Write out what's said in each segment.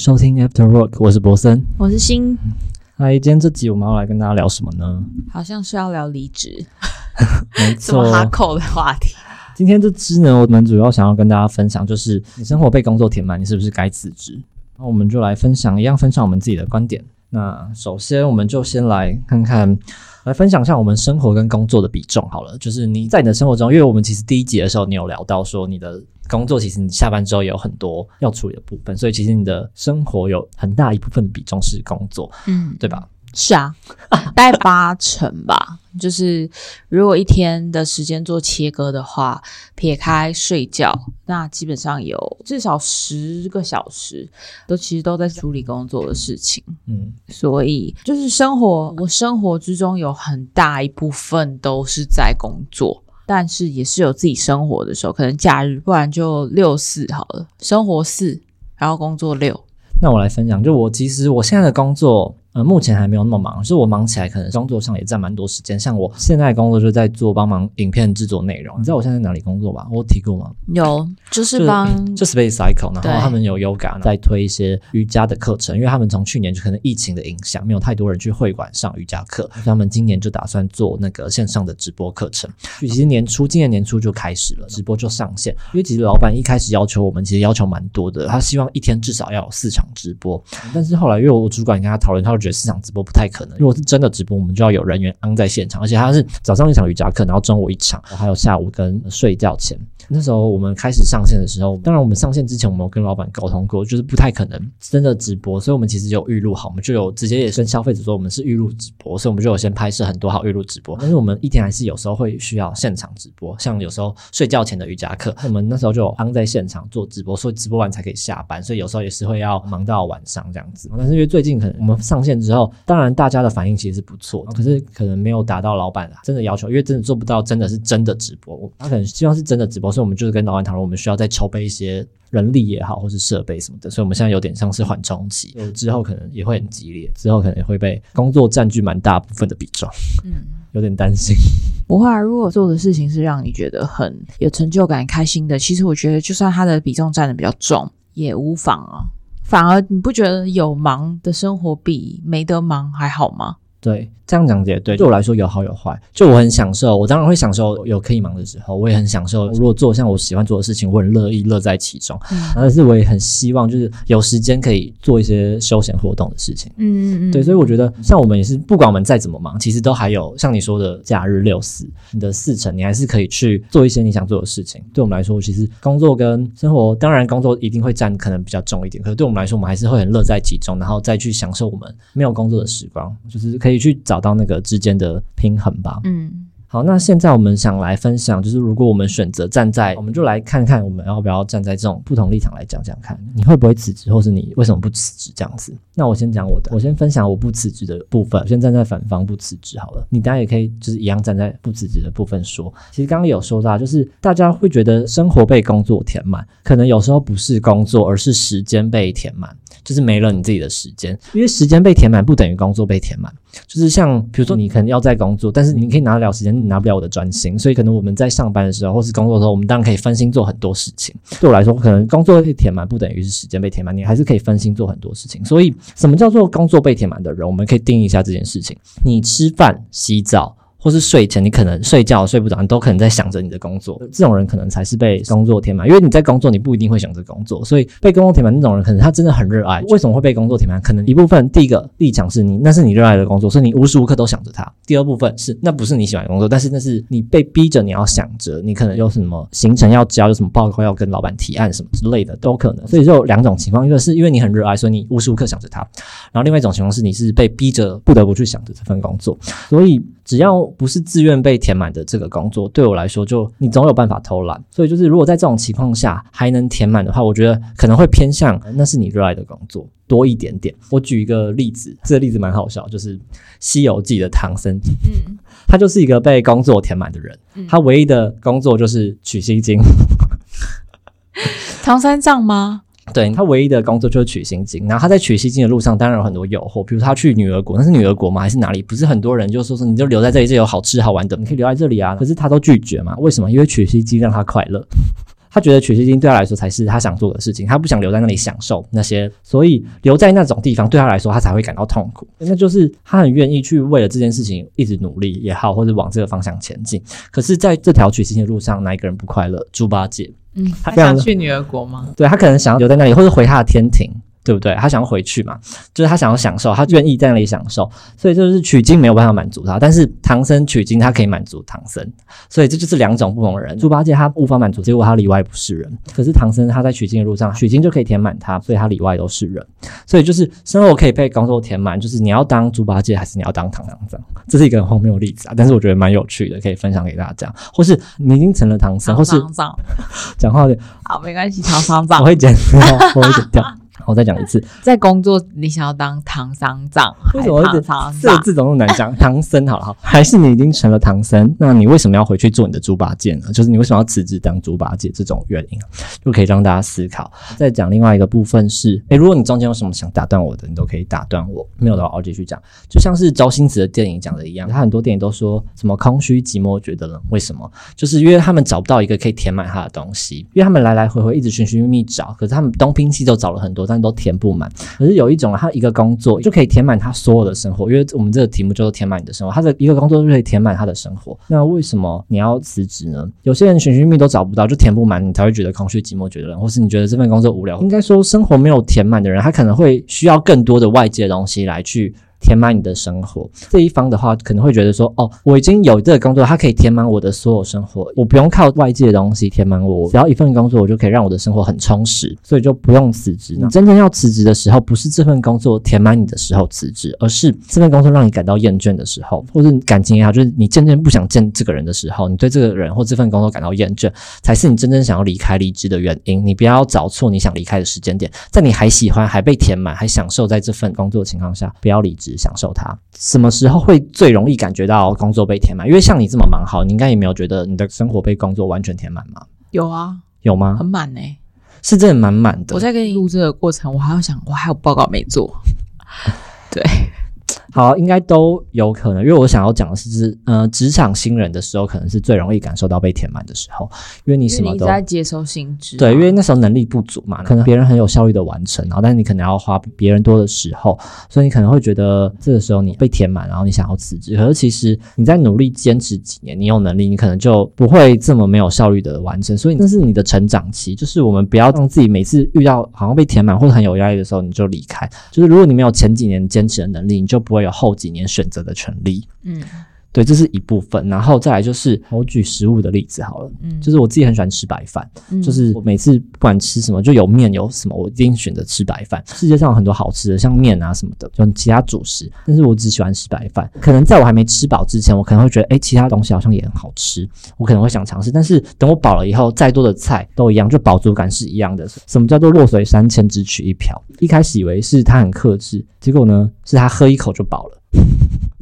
收听 After Work，我是博森。我是新，嗨，今天这集我们要来跟大家聊什么呢？好像是要聊离职，没错，哈口的话题。今天这支呢，我们主要想要跟大家分享，就是你生活被工作填满，你是不是该辞职？那我们就来分享，一样分享我们自己的观点。那首先，我们就先来看看，来分享一下我们生活跟工作的比重好了。就是你在你的生活中，因为我们其实第一集的时候，你有聊到说你的工作其实你下班之后也有很多要处理的部分，所以其实你的生活有很大一部分比重是工作，嗯，对吧？是啊，大概八成吧。就是如果一天的时间做切割的话，撇开睡觉，那基本上有至少十个小时都其实都在处理工作的事情。嗯，所以就是生活，我生活之中有很大一部分都是在工作，但是也是有自己生活的时候，可能假日，不然就六四好了，生活四，然后工作六。那我来分享，就我其实我现在的工作，呃，目前还没有那么忙，就是我忙起来可能工作上也占蛮多时间。像我现在工作就在做帮忙影片制作内容，你知道我现在在哪里工作吧？我提过吗？有，就是帮就 Space Cycle，然后他们有 Yoga 在推一些瑜伽的课程，因为他们从去年就可能疫情的影响，没有太多人去会馆上瑜伽课，所以他们今年就打算做那个线上的直播课程。其实年初今年年初就开始了，直播就上线。因为其实老板一开始要求我们，其实要求蛮多的，他希望一天至少要有四场直播。但是后来因为我主管跟他讨论，他就觉得市场直播不太可能。如果是真的直播，我们就要有人员安在现场，而且他是早上一场瑜伽课，然后中午一场，还有下午跟睡觉前。那时候我们开始上线的时候，当然我们上线之前，我们有跟老板沟通过，就是不太可能真的直播，所以我们其实有预录好，我们就有直接也跟消费者说我们是预录直播，所以我们就有先拍摄很多好预录直播。但是我们一天还是有时候会需要现场直播，像有时候睡觉前的瑜伽课，我们那时候就有安在现场做直播，所以直播完才可以下班，所以有时候也是会要忙到晚上这样子。但是因为最近可能我们上线之后，当然大家的反应其实是不错，可是可能没有达到老板真的要求，因为真的做不到真的是真的直播，他可能希望是真的直播，所以我们就是跟老板讨论，我们需要再筹备一些人力也好，或是设备什么的，所以我们现在有点像是缓冲期，之后可能也会很激烈，之后可能也会被工作占据蛮大部分的比重，嗯，有点担心。不会啊。如果做的事情是让你觉得很有成就感、开心的，其实我觉得就算它的比重占的比较重，也无妨啊。反而你不觉得有忙的生活比没得忙还好吗？对，这样讲也对。对我来说有好有坏。就我很享受，我当然会享受有可以忙的时候，我也很享受。如果做像我喜欢做的事情，我很乐意乐在其中。嗯但是我也很希望，就是有时间可以做一些休闲活动的事情。嗯嗯嗯对，所以我觉得像我们也是，不管我们再怎么忙，其实都还有像你说的假日六四，你的四成你还是可以去做一些你想做的事情。对我们来说，其实工作跟生活，当然工作一定会占可能比较重一点，可是对我们来说，我们还是会很乐在其中，然后再去享受我们没有工作的时光，就是可以去找到那个之间的平衡吧。嗯好，那现在我们想来分享，就是如果我们选择站在，我们就来看看我们要不要站在这种不同立场来讲讲看，你会不会辞职，或是你为什么不辞职这样子。那我先讲我的，我先分享我不辞职的部分，我先站在反方不辞职好了。你当然也可以就是一样站在不辞职的部分说。其实刚刚有说到，就是大家会觉得生活被工作填满，可能有时候不是工作，而是时间被填满。就是没了你自己的时间，因为时间被填满不等于工作被填满。就是像比如说你可能要在工作，但是你可以拿得了时间，你拿不了我的专心，所以可能我们在上班的时候或是工作的时候，我们当然可以分心做很多事情。对我来说，可能工作被填满不等于是时间被填满，你还是可以分心做很多事情。所以，什么叫做工作被填满的人？我们可以定义一下这件事情：你吃饭、洗澡。或是睡前，你可能睡觉睡不着，你都可能在想着你的工作。这种人可能才是被工作填满，因为你在工作，你不一定会想着工作，所以被工作填满那种人，可能他真的很热爱。为什么会被工作填满？可能一部分第一个立场是你那是你热爱的工作，所以你无时无刻都想着他。第二部分是那不是你喜欢的工作，但是那是你被逼着你要想着，你可能有什么行程要交，有什么报告要跟老板提案什么之类的都可能。所以就有两种情况，一个是因为你很热爱，所以你无时无刻想着他；然后另外一种情况是你是被逼着不得不去想着这份工作，所以。只要不是自愿被填满的这个工作，对我来说，就你总有办法偷懒。所以就是，如果在这种情况下还能填满的话，我觉得可能会偏向那是你热爱的工作多一点点。我举一个例子，这个例子蛮好笑，就是《西游记》的唐僧，嗯他就是一个被工作填满的人，嗯他唯一的工作就是取西经。唐三藏吗？对他唯一的工作就是取西经，然后他在取西经的路上当然有很多诱惑，比如他去女儿国，那是女儿国吗？还是哪里？不是很多人就说说你就留在这里，这有好吃好玩的，你可以留在这里啊。可是他都拒绝嘛，为什么？因为取西经让他快乐。他觉得取西经对他来说才是他想做的事情，他不想留在那里享受那些，所以留在那种地方对他来说，他才会感到痛苦。那就是他很愿意去为了这件事情一直努力也好，或者往这个方向前进。可是，在这条取西经的路上，哪一个人不快乐？猪八戒，嗯，他非常想去女儿国吗？对他可能想要留在那里，或者回他的天庭。对不对？他想要回去嘛，就是他想要享受，他愿意在那里享受，所以就是取经没有办法满足他，但是唐僧取经他可以满足唐僧，所以这就是两种不同的人。猪八戒他无法满足，结果他里外不是人。可是唐僧他在取经的路上，取经就可以填满他，所以他里外都是人。所以就是生活可以被工作填满，就是你要当猪八戒还是你要当唐三藏？这是一个很荒谬的例子啊，但是我觉得蛮有趣的，可以分享给大家。或是你已经成了唐僧，或是讲话的好没关系，唐三藏 我会剪掉，我会剪掉。我再讲一次，在工作你想要当唐三藏，为什么一直唐这字怎么那么难讲？唐僧好了哈，还是你已经成了唐僧？那你为什么要回去做你的猪八戒呢？就是你为什么要辞职当猪八戒？这种原因就可以让大家思考。再讲另外一个部分是，诶，如果你中间有什么想打断我的，你都可以打断我。没有的话，我继续讲。就像是周星驰的电影讲的一样，他很多电影都说什么空虚、寂寞、觉得冷，为什么？就是因为他们找不到一个可以填满他的东西，因为他们来来回回一直寻寻觅觅找，可是他们东拼西凑找了很多，但都填不满。可是有一种，他一个工作就可以填满他所有的生活，因为我们这个题目就是填满你的生活。他的一个工作就可以填满他的生活。那为什么你要辞职呢？有些人寻寻觅觅都找不到，就填不满，你才会觉得空虚、寂寞、觉得冷，或是你觉得这份工作无聊。应该说，生活没有填满的人，他可能会需要更多的外界东西来去。填满你的生活，这一方的话可能会觉得说，哦，我已经有这个工作，它可以填满我的所有生活，我不用靠外界的东西填满我，只要一份工作，我就可以让我的生活很充实，所以就不用辞职。你真正要辞职的时候，不是这份工作填满你的时候辞职，而是这份工作让你感到厌倦的时候，或者感情也好，就是你渐渐不想见这个人的时候，你对这个人或这份工作感到厌倦，才是你真正想要离开离职的原因。你不要找错你想离开的时间点，在你还喜欢、还被填满、还享受在这份工作的情况下，不要离职。享受它，什么时候会最容易感觉到工作被填满？因为像你这么忙，好，你应该也没有觉得你的生活被工作完全填满吗？有啊，有吗？很满呢，是真的满满的。我在跟你录这个过程，我还要想，我还有报告没做。对。好，应该都有可能，因为我想要讲的是，是呃，职场新人的时候，可能是最容易感受到被填满的时候，因为你什么都在接收新知，对，因为那时候能力不足嘛，可能别人很有效率的完成，然后但是你可能要花别人多的时候，所以你可能会觉得这个时候你被填满，然后你想要辞职，可是其实你在努力坚持几年，你有能力，你可能就不会这么没有效率的完成，所以那是你的成长期，就是我们不要让自己每次遇到好像被填满或者很有压力的时候你就离开，就是如果你没有前几年坚持的能力，你就不会会有后几年选。择的权利，嗯。对，这是一部分，然后再来就是我举食物的例子好了，嗯，就是我自己很喜欢吃白饭，就是我每次不管吃什么，就有面有什么，我一定选择吃白饭。世界上有很多好吃的，像面啊什么的，就其他主食，但是我只喜欢吃白饭。可能在我还没吃饱之前，我可能会觉得，哎，其他东西好像也很好吃，我可能会想尝试。但是等我饱了以后，再多的菜都一样，就饱足感是一样的。什么叫做弱水三千只取一瓢？一开始以为是他很克制，结果呢，是他喝一口就饱了。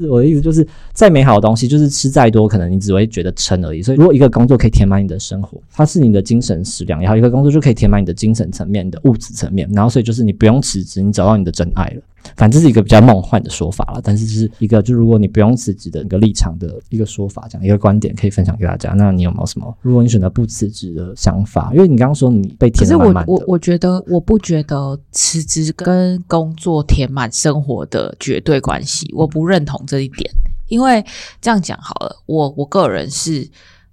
我的意思，就是再美好的东西，就是吃再多，可能你只会觉得撑而已。所以，如果一个工作可以填满你的生活，它是你的精神食粮；然后一个工作就可以填满你的精神层面、的物质层面。然后，所以就是你不用辞职，你找到你的真爱了。反正这是一个比较梦幻的说法了，但是是一个就如果你不用辞职的一个立场的一个说法，这样一个观点可以分享给大家。那你有没有什么？如果你选择不辞职的想法，因为你刚刚说你被填满满的，我我我觉得我不觉得辞职跟工作填满生活的绝对关系，我不认同这一点。因为这样讲好了，我我个人是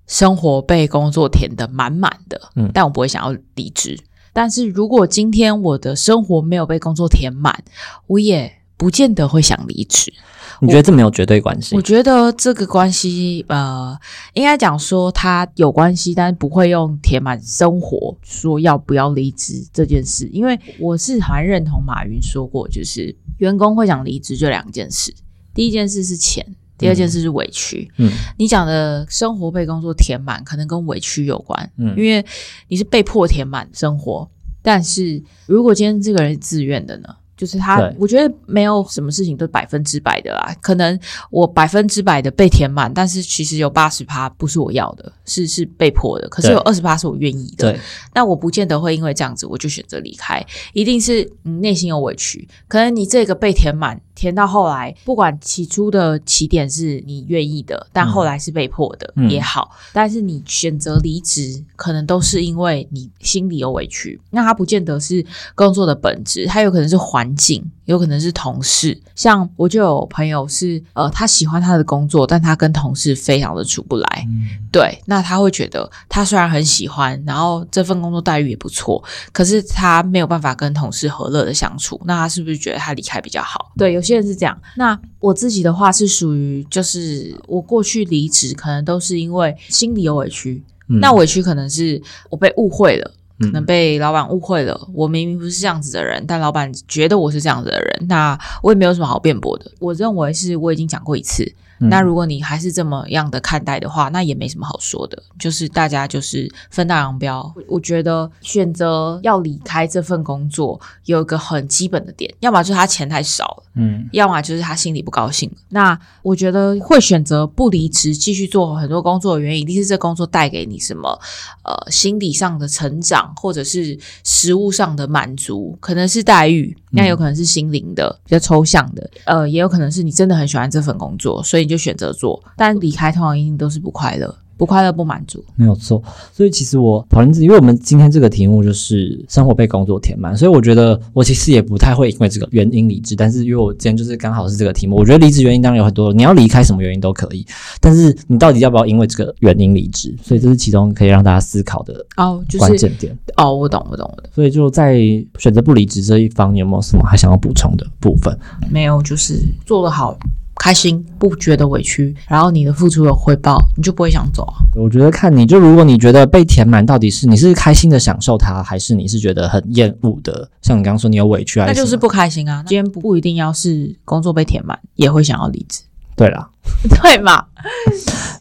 生活被工作填的满满的，嗯，但我不会想要离职。但是如果今天我的生活没有被工作填满，我也不见得会想离职。你觉得这没有绝对关系？我觉得这个关系，呃，应该讲说它有关系，但是不会用填满生活说要不要离职这件事。因为我是还认同马云说过，就是员工会想离职就两件事，第一件事是钱。第二件事是委屈，嗯，你讲的生活被工作填满，可能跟委屈有关，嗯，因为你是被迫填满生活，但是如果今天这个人自愿的呢，就是他，我觉得没有什么事情都百分之百的啦。可能我百分之百的被填满，但是其实有八十趴不是我要的，是是被迫的。可是有二十趴是我愿意的。对，那我不见得会因为这样子我就选择离开，一定是你内心有委屈。可能你这个被填满，填到后来，不管起初的起点是你愿意的，但后来是被迫的、嗯也好，但是你选择离职，可能都是因为你心里有委屈。那他不见得是工作的本质，他有可能是环境，有可能是同事。像我就有朋友是，呃，他喜欢他的工作，但他跟同事非常的处不来。嗯对，那他会觉得他虽然很喜欢，然后这份工作待遇也不错，可是他没有办法跟同事和乐的相处，那他是不是觉得他离开比较好？对，有些人是这样。那我自己的话是属于，就是我过去离职可能都是因为心里有委屈，嗯那委屈可能是我被误会了。可能嗯被老板误会了，我明明不是这样子的人，但老板觉得我是这样子的人，那我也没有什么好辩驳的。我认为是我已经讲过一次，嗯那如果你还是这么样的看待的话，那也没什么好说的，就是大家就是分道扬镳。我我觉得选择要离开这份工作，有一个很基本的点，要么就是他钱太少了。嗯要么就是他心里不高兴。那我觉得会选择不离职，继续做很多工作的原因，一定是这工作带给你什么呃心理上的成长，或者是实物上的满足，可能是待遇，那有可能是心灵的比较抽象的，呃，也有可能是你真的很喜欢这份工作，所以你就选择做。但离开通常一定都是不快乐，不快乐不满足。没有错，所以其实我讨论因为我们今天这个题目就是生活被工作填满，所以我觉得我其实也不太会因为这个原因离职，但是因为我今天就是刚好是这个题目，我觉得离职原因当然有很多，你要离开什么原因都可以，但是你到底要不要因为这个原因离职，所以这是其中可以让大家思考的哦，就是关键点。哦，我懂，我懂，我懂。所以就在选择不离职这一方，你有没有什么还想要补充的部分？没有，就是做得好，开心，不觉得委屈，然后你的付出有回报，你就不会想走啊。我觉得看你就如果你觉得被填满，到底是你是开心的享受它，还是你是觉得很厌恶的？像你刚刚说你有委屈还是那就是不开心啊。今天不不一定要是工作被填满，也会想要离职，对啦，对嘛？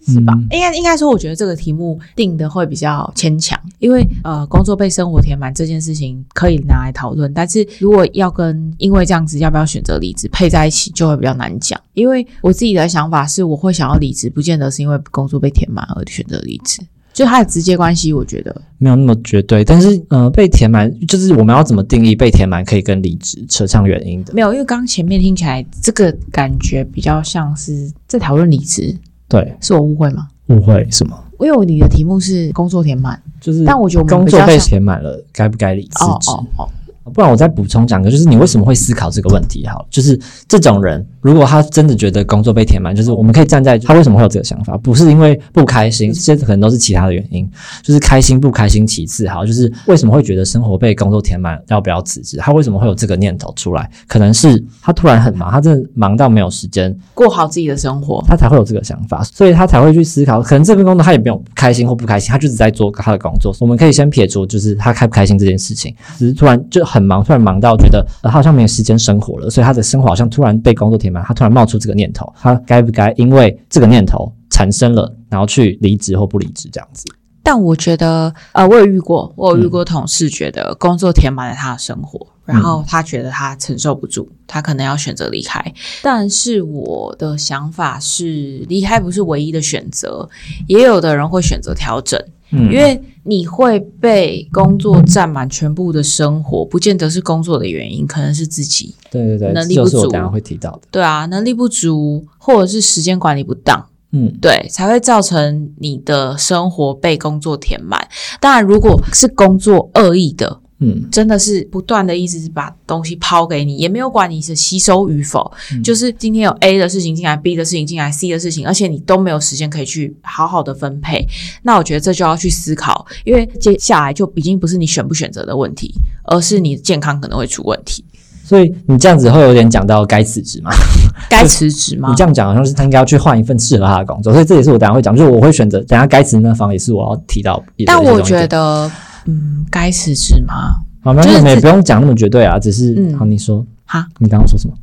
是吧？嗯应该应该说，我觉得这个题目定的会比较牵强，因为呃，工作被生活填满这件事情可以拿来讨论，但是如果要跟因为这样子要不要选择离职配在一起，就会比较难讲。因为我自己的想法是，我会想要离职，不见得是因为工作被填满而选择离职，就它的直接关系，我觉得没有那么绝对，但是呃，被填满就是我们要怎么定义被填满可以跟离职扯上原因的？没有，因为刚刚前面听起来这个感觉比较像是在讨论离职，对，是我误会吗？误会什么？因为你的题目是工作填满，就是但我觉得我们工作被填满了，该不该离职？哦哦哦，不然我再补充讲个，就是你为什么会思考这个问题？好，就是这种人，如果他真的觉得工作被填满，就是我们可以站在他为什么会有这个想法，不是因为不开心，这些可能都是其他的原因，就是开心不开心其次。好，就是为什么会觉得生活被工作填满，要不要辞职？他为什么会有这个念头出来？可能是他突然很忙，他真的忙到没有时间，过好自己的生活。他才会有这个想法，所以他才会去思考，可能这份工作他也没有开心或不开心，他就只在做他的工作。我们可以先撇除就是他开不开心这件事情，只是突然就很忙，突然忙到觉得、呃、他好像没有时间生活了，所以他的生活好像突然被工作填满，他突然冒出这个念头，他该不该因为这个念头产生了，然后去离职或不离职这样子？但我觉得，呃，我有遇过，我有遇过同事觉得工作填满了他的生活，然后他觉得他承受不住，他可能要选择离开。但是我的想法是，离开不是唯一的选择，也有的人会选择调整。嗯因为你会被工作占满全部的生活，不见得是工作的原因，可能是自己对对对，能力不足会提到的。对啊，能力不足，或者是时间管理不当，嗯，对，才会造成你的生活被工作填满。当然，如果是工作恶意的，嗯真的是不断的一直把东西抛给你，也没有管你是吸收与否，嗯就是今天有 A 的事情进来，B 的事情进来，C 的事情，而且你都没有时间可以去好好的分配。那我觉得这就要去思考，因为接下来就已经不是你选不选择的问题，而是你健康可能会出问题。所以你这样子会有点讲到该辞职吗？该辞职吗你？这样讲好像是他应该要去换一份适合他的工作，所以这也是我等下会讲，就是我会选择等下该辞那方也是我要提到。但我觉得，嗯，该辞职吗？好，那就是自我们也不用讲那么绝对啊，只是、嗯好，你说哈，你刚刚说什么？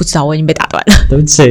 不知道，我已经被打断了。对不起，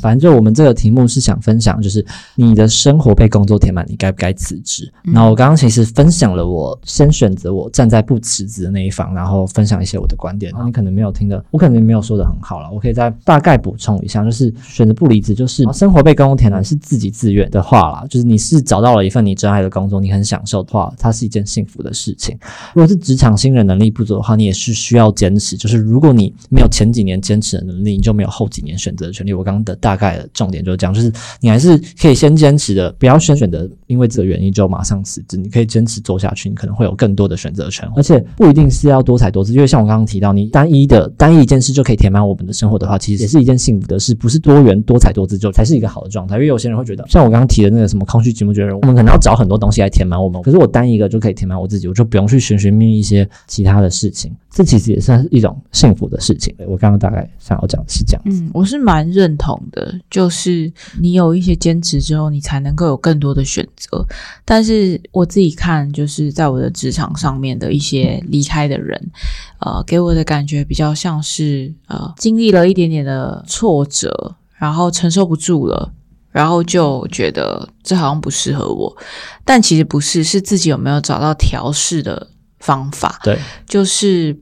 反正就我们这个题目是想分享，就是你的生活被工作填满，你该不该辞职？然后我刚刚其实分享了我先选择我站在不辞职的那一方，然后分享一些我的观点。然后你可能没有听的，我可能没有说的很好了，我可以再大概补充一下，就是选择不离职，就是生活被工作填满是自己自愿的话啦，就是你是找到了一份你真爱的工作，你很享受的话，它是一件幸福的事情。如果是职场新人能力不足的话，你也是需要坚持。就是如果你没有前几年坚持的你就没有后几年选择的权利。我刚刚的大概的重点就是这样，就是你还是可以先坚持的，不要先选择因为这个原因就马上辞职。你可以坚持做下去，你可能会有更多的选择权，而且不一定是要多才多姿。因为像我刚刚提到，你单一的单一一件事就可以填满我们的生活的话，其实也是一件幸福的事，不是多元多彩多姿就才是一个好的状态。因为有些人会觉得，像我刚刚提的那个什么空虚寂寞觉得我们可能要找很多东西来填满我们，可是我单一个就可以填满我自己，我就不用去寻寻觅觅一些其他的事情。这其实也算是一种幸福的事情。我刚刚大概想要讲的是这样。嗯，我是蛮认同的，就是你有一些坚持之后，你才能够有更多的选择。但是我自己看，就是在我的职场上面的一些离开的人，呃，给我的感觉比较像是呃，经历了一点点的挫折，然后承受不住了，然后就觉得这好像不适合我。但其实不是，是自己有没有找到调试的方法。对，就是。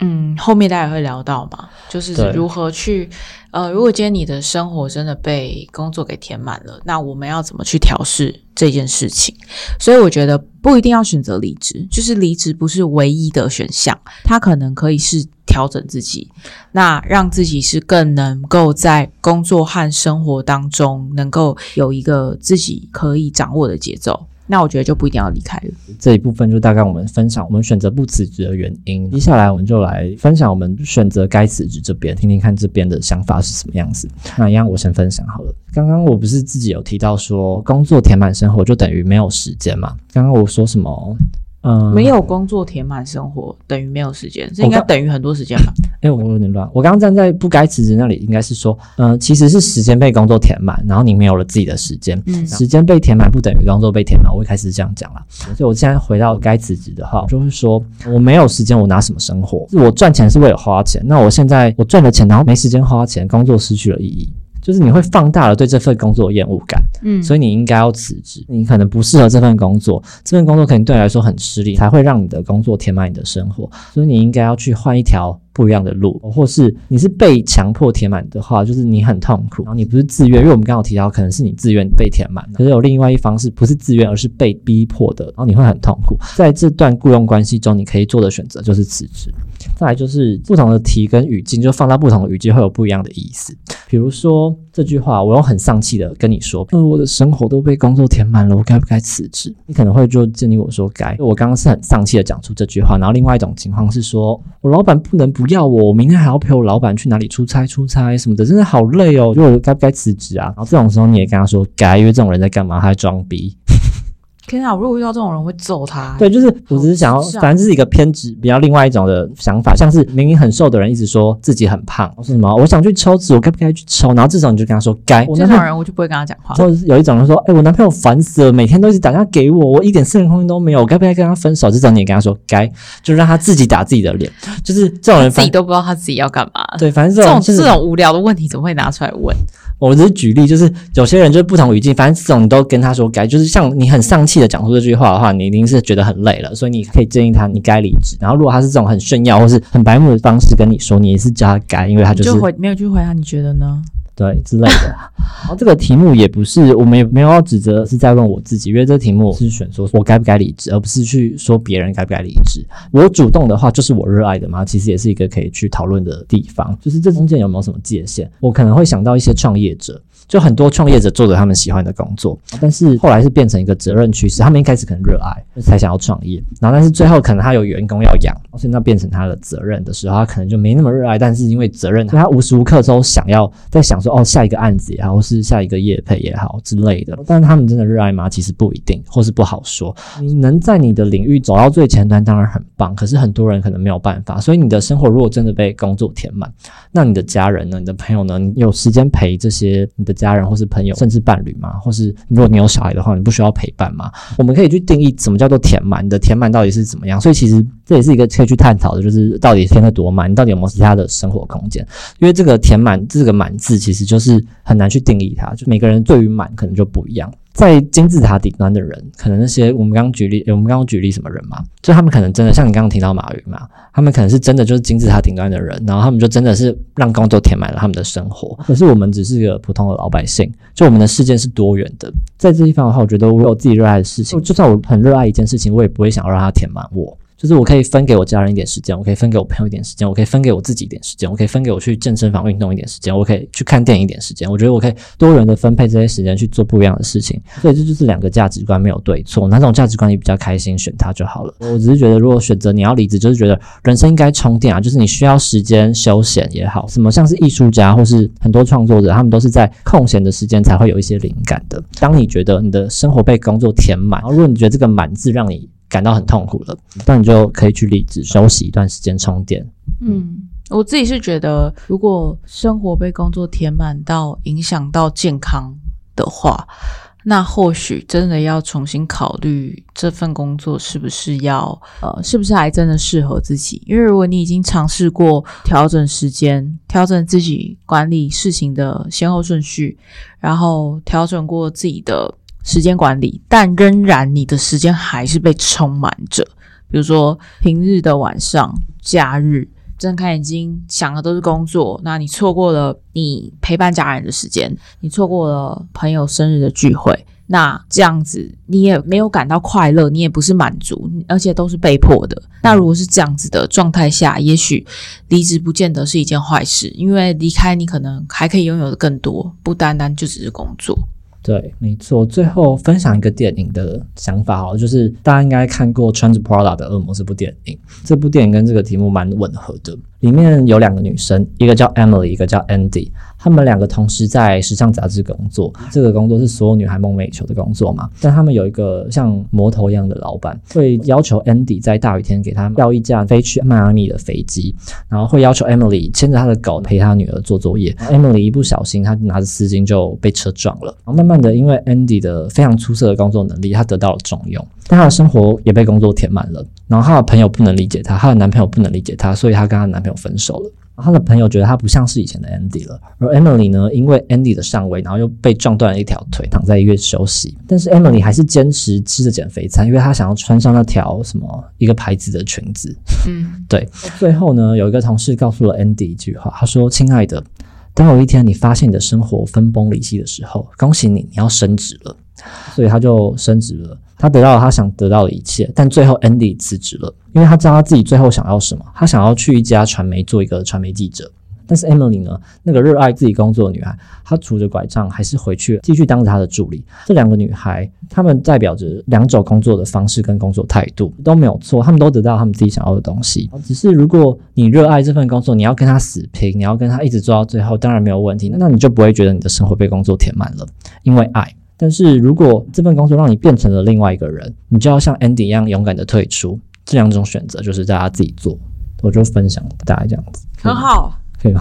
嗯，后面大家会聊到嘛，就是如何去呃，如果今天你的生活真的被工作给填满了，那我们要怎么去调试这件事情？所以我觉得不一定要选择离职，就是离职不是唯一的选项，它可能可以是调整自己，那让自己是更能够在工作和生活当中能够有一个自己可以掌握的节奏。那我觉得就不一定要离开了。这一部分就大概我们分享我们选择不辞职的原因。接下来我们就来分享我们选择该辞职这边，听听看这边的想法是什么样子。那一样我先分享好了。刚刚我不是自己有提到说，工作填满生活就等于没有时间嘛？刚刚我说什么？嗯，没有工作填满生活，等于没有时间，这应该等于很多时间吧？哎、我有点乱。我刚刚站在不该辞职那里，应该是说，嗯、其实是时间被工作填满，然后你没有了自己的时间。嗯时间被填满不等于工作被填满，我一开始是这样讲啦。所以我现在回到该辞职的话，我就是说，我没有时间，我拿什么生活？我赚钱是为了花钱，那我现在我赚了钱，然后没时间花钱，工作失去了意义。就是你会放大了对这份工作的厌恶感，嗯所以你应该要辞职。你可能不适合这份工作，这份工作可能对你来说很吃力，才会让你的工作填满你的生活。所以你应该要去换一条不一样的路，或是你是被强迫填满的话，就是你很痛苦，然后你不是自愿，因为我们刚刚有提到，可能是你自愿被填满的，可是有另外一方是不是自愿，而是被逼迫的，然后你会很痛苦。在这段雇佣关系中，你可以做的选择就是辞职。再来就是不同的题跟语境，就放到不同的语境会有不一样的意思。比如说这句话，我用很丧气的跟你说，呃，我的生活都被工作填满了，我该不该辞职？你可能会就建议我说该。我刚刚是很丧气的讲出这句话，然后另外一种情况是说我老板不能不要我，我明天还要陪我老板去哪里出差出差什么的，真的好累哦，就我该不该辞职啊？然后这种时候你也跟他说该，因为这种人在干嘛？他在装逼。天啊！如果遇到这种人，会揍他。对，就是我只是想要，反正这是一个偏执，比较另外一种的想法，像是明明很瘦的人一直说自己很胖，说什么我想去抽脂，我该不该去抽？然后这种你就跟他说该。我这种人我就不会跟他讲话。或者是有一种人说，哎、我男朋友烦死了，每天都一直打电话给我，我一点私人空间都没有，我该不该跟他分手？这种你也跟他说该，就让他自己打自己的脸，就是这种人反自己都不知道他自己要干嘛。对，反正这这种种就是这种无聊的问题怎么会拿出来问？我只是举例，就是有些人就是不同语境，反正这种你都跟他说该，就是像你很丧气的讲出这句话的话，你一定是觉得很累了，所以你可以建议他你该离职。然后如果他是这种很炫耀或是很白目的方式跟你说，你也是叫他改，因为他就是就回没有去回答，你觉得呢？对之类的。然后这个题目也不是我们也没有要指责，是在问我自己，因为这个题目是选说我该不该离职，而不是去说别人该不该离职。我主动的话，就是我热爱的嘛，其实也是一个可以去讨论的地方。就是这中间有没有什么界限？我可能会想到一些创业者。就很多创业者做着他们喜欢的工作，但是后来是变成一个责任趋势。他们一开始可能热爱，才想要创业，然后但是最后可能他有员工要养，现在变成他的责任的时候，他可能就没那么热爱，但是因为责任，所以他无时无刻都想要在想说，哦，下一个案子也好，或是下一个业配也好之类的。但是他们真的热爱吗？其实不一定，或是不好说。你能在你的领域走到最前端，当然很棒，可是很多人可能没有办法。所以你的生活如果真的被工作填满，那你的家人呢？你的朋友呢？你有时间陪这些你的家人或是朋友，甚至伴侣吗？或是如果你有小孩的话，你不需要陪伴吗？我们可以去定义什么叫做填满，你的填满到底是怎么样？所以其实这也是一个可以去探讨的，就是到底填的多满，你到底有没有其他的生活空间？因为这个填满这个满字，其实就是很难去定义它，就每个人对于满可能就不一样。在金字塔顶端的人，可能那些我们刚刚举例，我们刚刚举例什么人嘛？就他们可能真的像你刚刚提到马云嘛，他们可能是真的就是金字塔顶端的人，然后他们就真的是让工作填满了他们的生活。可是我们只是一个普通的老百姓，就我们的世界是多元的。在这地方的话，我觉得我有自己热爱的事情，就算我很热爱一件事情，我也不会想要让它填满我。就是我可以分给我家人一点时间，我可以分给我朋友一点时间，我可以分给我自己一点时间，我可以分给我去健身房运动一点时间，我可以去看电影一点时间。我觉得我可以多元的分配这些时间去做不一样的事情。所以这就是两个价值观没有对错，哪种价值观你比较开心，选它就好了。我只是觉得，如果选择你要离职，就是觉得人生应该充电啊，就是你需要时间休闲也好，什么像是艺术家或是很多创作者，他们都是在空闲的时间才会有一些灵感的。当你觉得你的生活被工作填满，然后如果你觉得这个满字让你感到很痛苦了，那你就可以去离职休息一段时间充电。嗯，我自己是觉得，如果生活被工作填满到影响到健康的话，那或许真的要重新考虑这份工作是不是要呃，是不是还真的适合自己？因为如果你已经尝试过调整时间、调整自己管理事情的先后顺序，然后调整过自己的。时间管理，但仍然你的时间还是被充满着。比如说平日的晚上、假日，睁开眼睛想的都是工作，那你错过了你陪伴家人的时间，你错过了朋友生日的聚会，那这样子你也没有感到快乐，你也不是满足，而且都是被迫的。那如果是这样子的状态下，也许离职不见得是一件坏事，因为离开你可能还可以拥有的更多，不单单就只是工作。对，没错。最后分享一个电影的想法哦，就是大家应该看过《穿着 Prada 的恶魔》这部电影，这部电影跟这个题目蛮吻合的。里面有两个女生，一个叫 Emily，一个叫 Andy。她们两个同时在时尚杂志工作，这个工作是所有女孩梦寐以求的工作嘛。但她们有一个像魔头一样的老板，会要求 Andy 在大雨天给他要一架飞去迈阿密的飞机，然后会要求 Emily 牵着他的狗陪他女儿做作业。Emily 一不小心，她拿着丝巾就被车撞了。然后慢慢的，因为 Andy 的非常出色的工作能力，他得到了重用，但他的生活也被工作填满了。然后她的朋友不能理解她，她的男朋友不能理解她，所以她跟她男朋友分手了。他的朋友觉得他不像是以前的 Andy 了，而 Emily 呢，因为 Andy 的上位，然后又被撞断了一条腿，躺在医院休息。但是 Emily 还是坚持吃着减肥餐，因为她想要穿上那条什么一个牌子的裙子。嗯，对。最后呢，有一个同事告诉了 Andy 一句话，他说：“亲爱的，当有一天你发现你的生活分崩离析的时候，恭喜你，你要升职了。”所以他就升职了。他得到了他想得到的一切，但最后 Andy 辞职了，因为他知道他自己最后想要什么。他想要去一家传媒做一个传媒记者。但是 Emily 呢，那个热爱自己工作的女孩，她拄着拐杖还是回去继续当着他的助理。这两个女孩，她们代表着两种工作的方式跟工作态度都没有错，她们都得到她们自己想要的东西。只是如果你热爱这份工作，你要跟他死拼，你要跟他一直做到最后，当然没有问题。那你就不会觉得你的生活被工作填满了，因为爱。但是如果这份工作让你变成了另外一个人，你就要像 Andy 一样勇敢的退出。这两种选择就是大家自己做。我就分享大概这样子，很好，可以吗？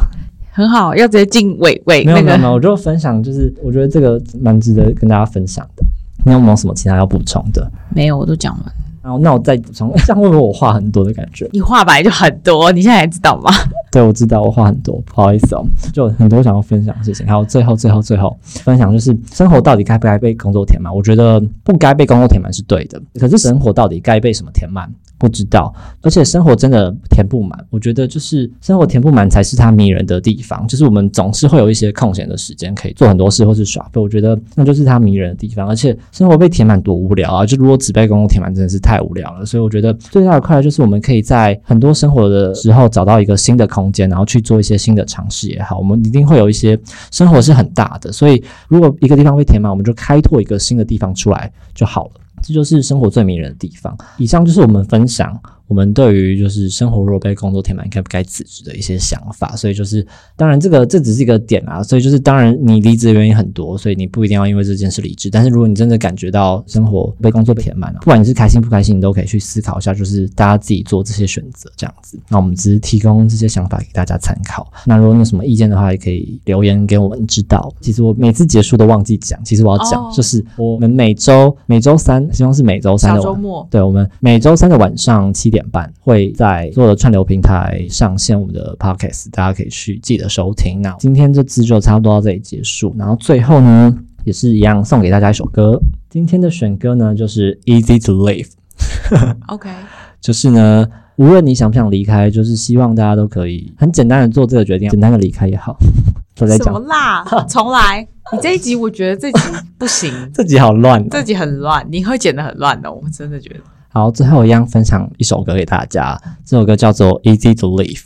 很好，要直接进尾尾。没有没有没有，我就分享，就是我觉得这个蛮值得跟大家分享的。你有没有什么其他要补充的？没有，我都讲完。然后，那我再补充，这样会不会我话很多的感觉？你话本来就很多，你现在还知道吗？对，我知道我话很多，不好意思哦，就很多想要分享的事情。还有最后、最后、最后分享，就是生活到底该不该被工作填满？我觉得不该被工作填满是对的，可是生活到底该被什么填满？不知道，而且生活真的填不满。我觉得就是生活填不满才是它迷人的地方。就是我们总是会有一些空闲的时间可以做很多事，或是耍废。我觉得那就是它迷人的地方。而且生活被填满多无聊啊！就如果只被工作填满，真的是太无聊了。所以我觉得最大的快乐就是我们可以在很多生活的时候找到一个新的空间，然后去做一些新的尝试也好。我们一定会有一些生活是很大的，所以如果一个地方被填满，我们就开拓一个新的地方出来就好了。这就是生活最迷人的地方。以上就是我们分享。我们对于就是生活若被工作填满，该不该辞职的一些想法，所以就是当然这个这只是一个点啊，所以就是当然你离职的原因很多，所以你不一定要因为这件事离职。但是如果你真的感觉到生活被工作填满了，不管你是开心不开心，你都可以去思考一下，就是大家自己做这些选择这样子。那我们只是提供这些想法给大家参考。那如果你有什么意见的话，也可以留言给我们知道。其实我每次结束都忘记讲，其实我要讲，就是我们每周每周三，希望是每周三的周末，对我们每周三的晚上七。点半会在所有的串流平台上线我们的 podcast，大家可以去记得收听。那今天这支就差不多到这里结束，然后最后呢，也是一样送给大家一首歌。今天的选歌呢，就是《Easy to Live 》，OK，就是呢，无论你想不想离开，就是希望大家都可以很简单的做这个决定，简单的离开也好。都在什么讲啦？重来！你这一集我觉得这集不行，这集好乱哦、这集很乱，你会剪得很乱的，我真的觉得。好，最后一样分享一首歌给大家，这首歌叫做《Easy to Leave》，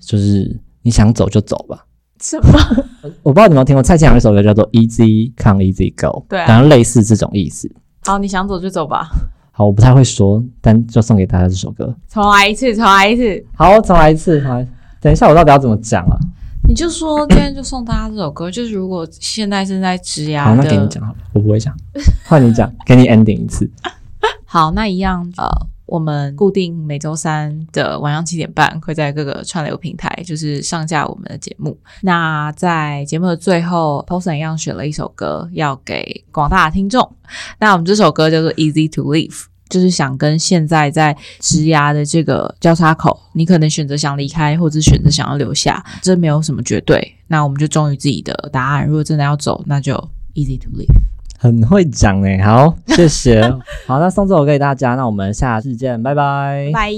就是你想走就走吧。什么？我不知道你有没有听过蔡健雅有一首歌叫做《Easy Come Easy Go》，对啊然后类似这种意思。好，你想走就走吧。好，我不太会说，但就送给大家这首歌。重来一次，重来一次。好，重来一次，重来。等一下，我到底要怎么讲啊？你就说今天就送大家这首歌，就是如果现在正在植牙好，那的，给你讲好了，我不会讲，换你讲，给你 ending 一次。好，那一样呃，我们固定每周三的晚上七点半会在各个串流平台就是上架我们的节目。那在节目的最后 p o s o n 一样选了一首歌要给广大的听众。那我们这首歌叫做《Easy to Leave》。就是想跟现在在职涯的这个交叉口，你可能选择想离开，或者选择想要留下，这没有什么绝对。那我们就忠于自己的答案。如果真的要走，那就 easy to leave。很会讲哎，好，谢谢。好，那送这首歌给大家，那我们下次见，拜拜。拜。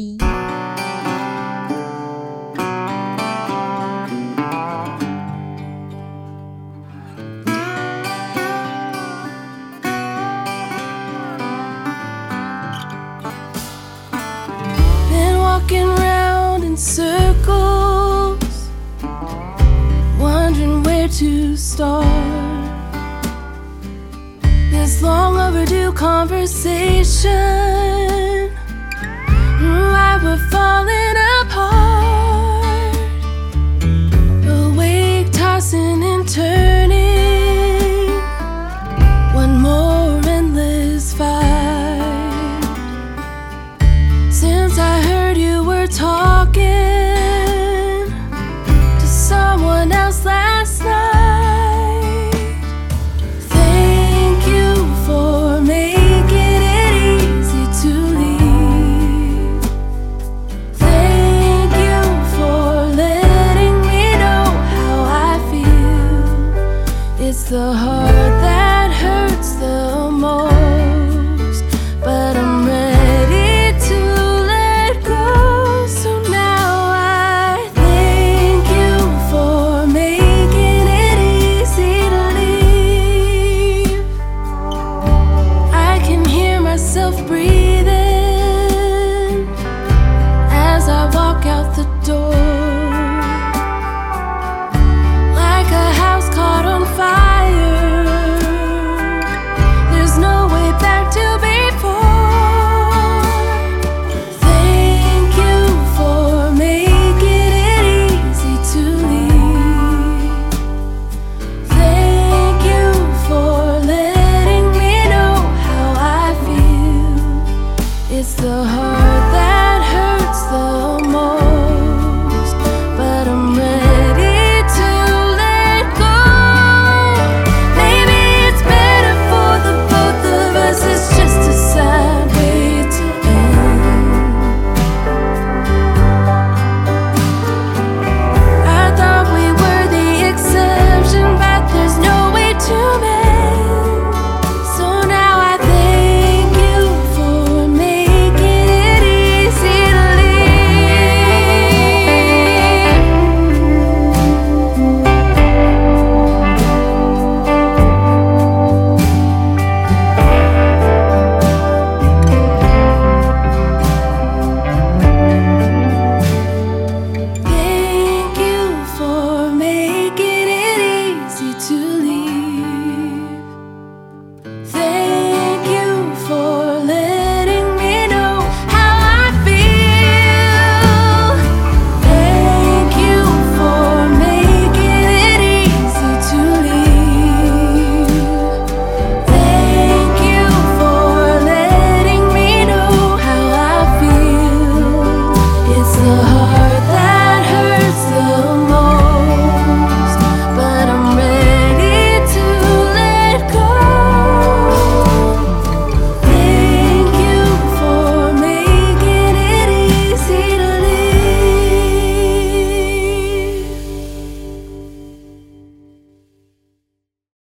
Long overdue conversation, why we're falling apart.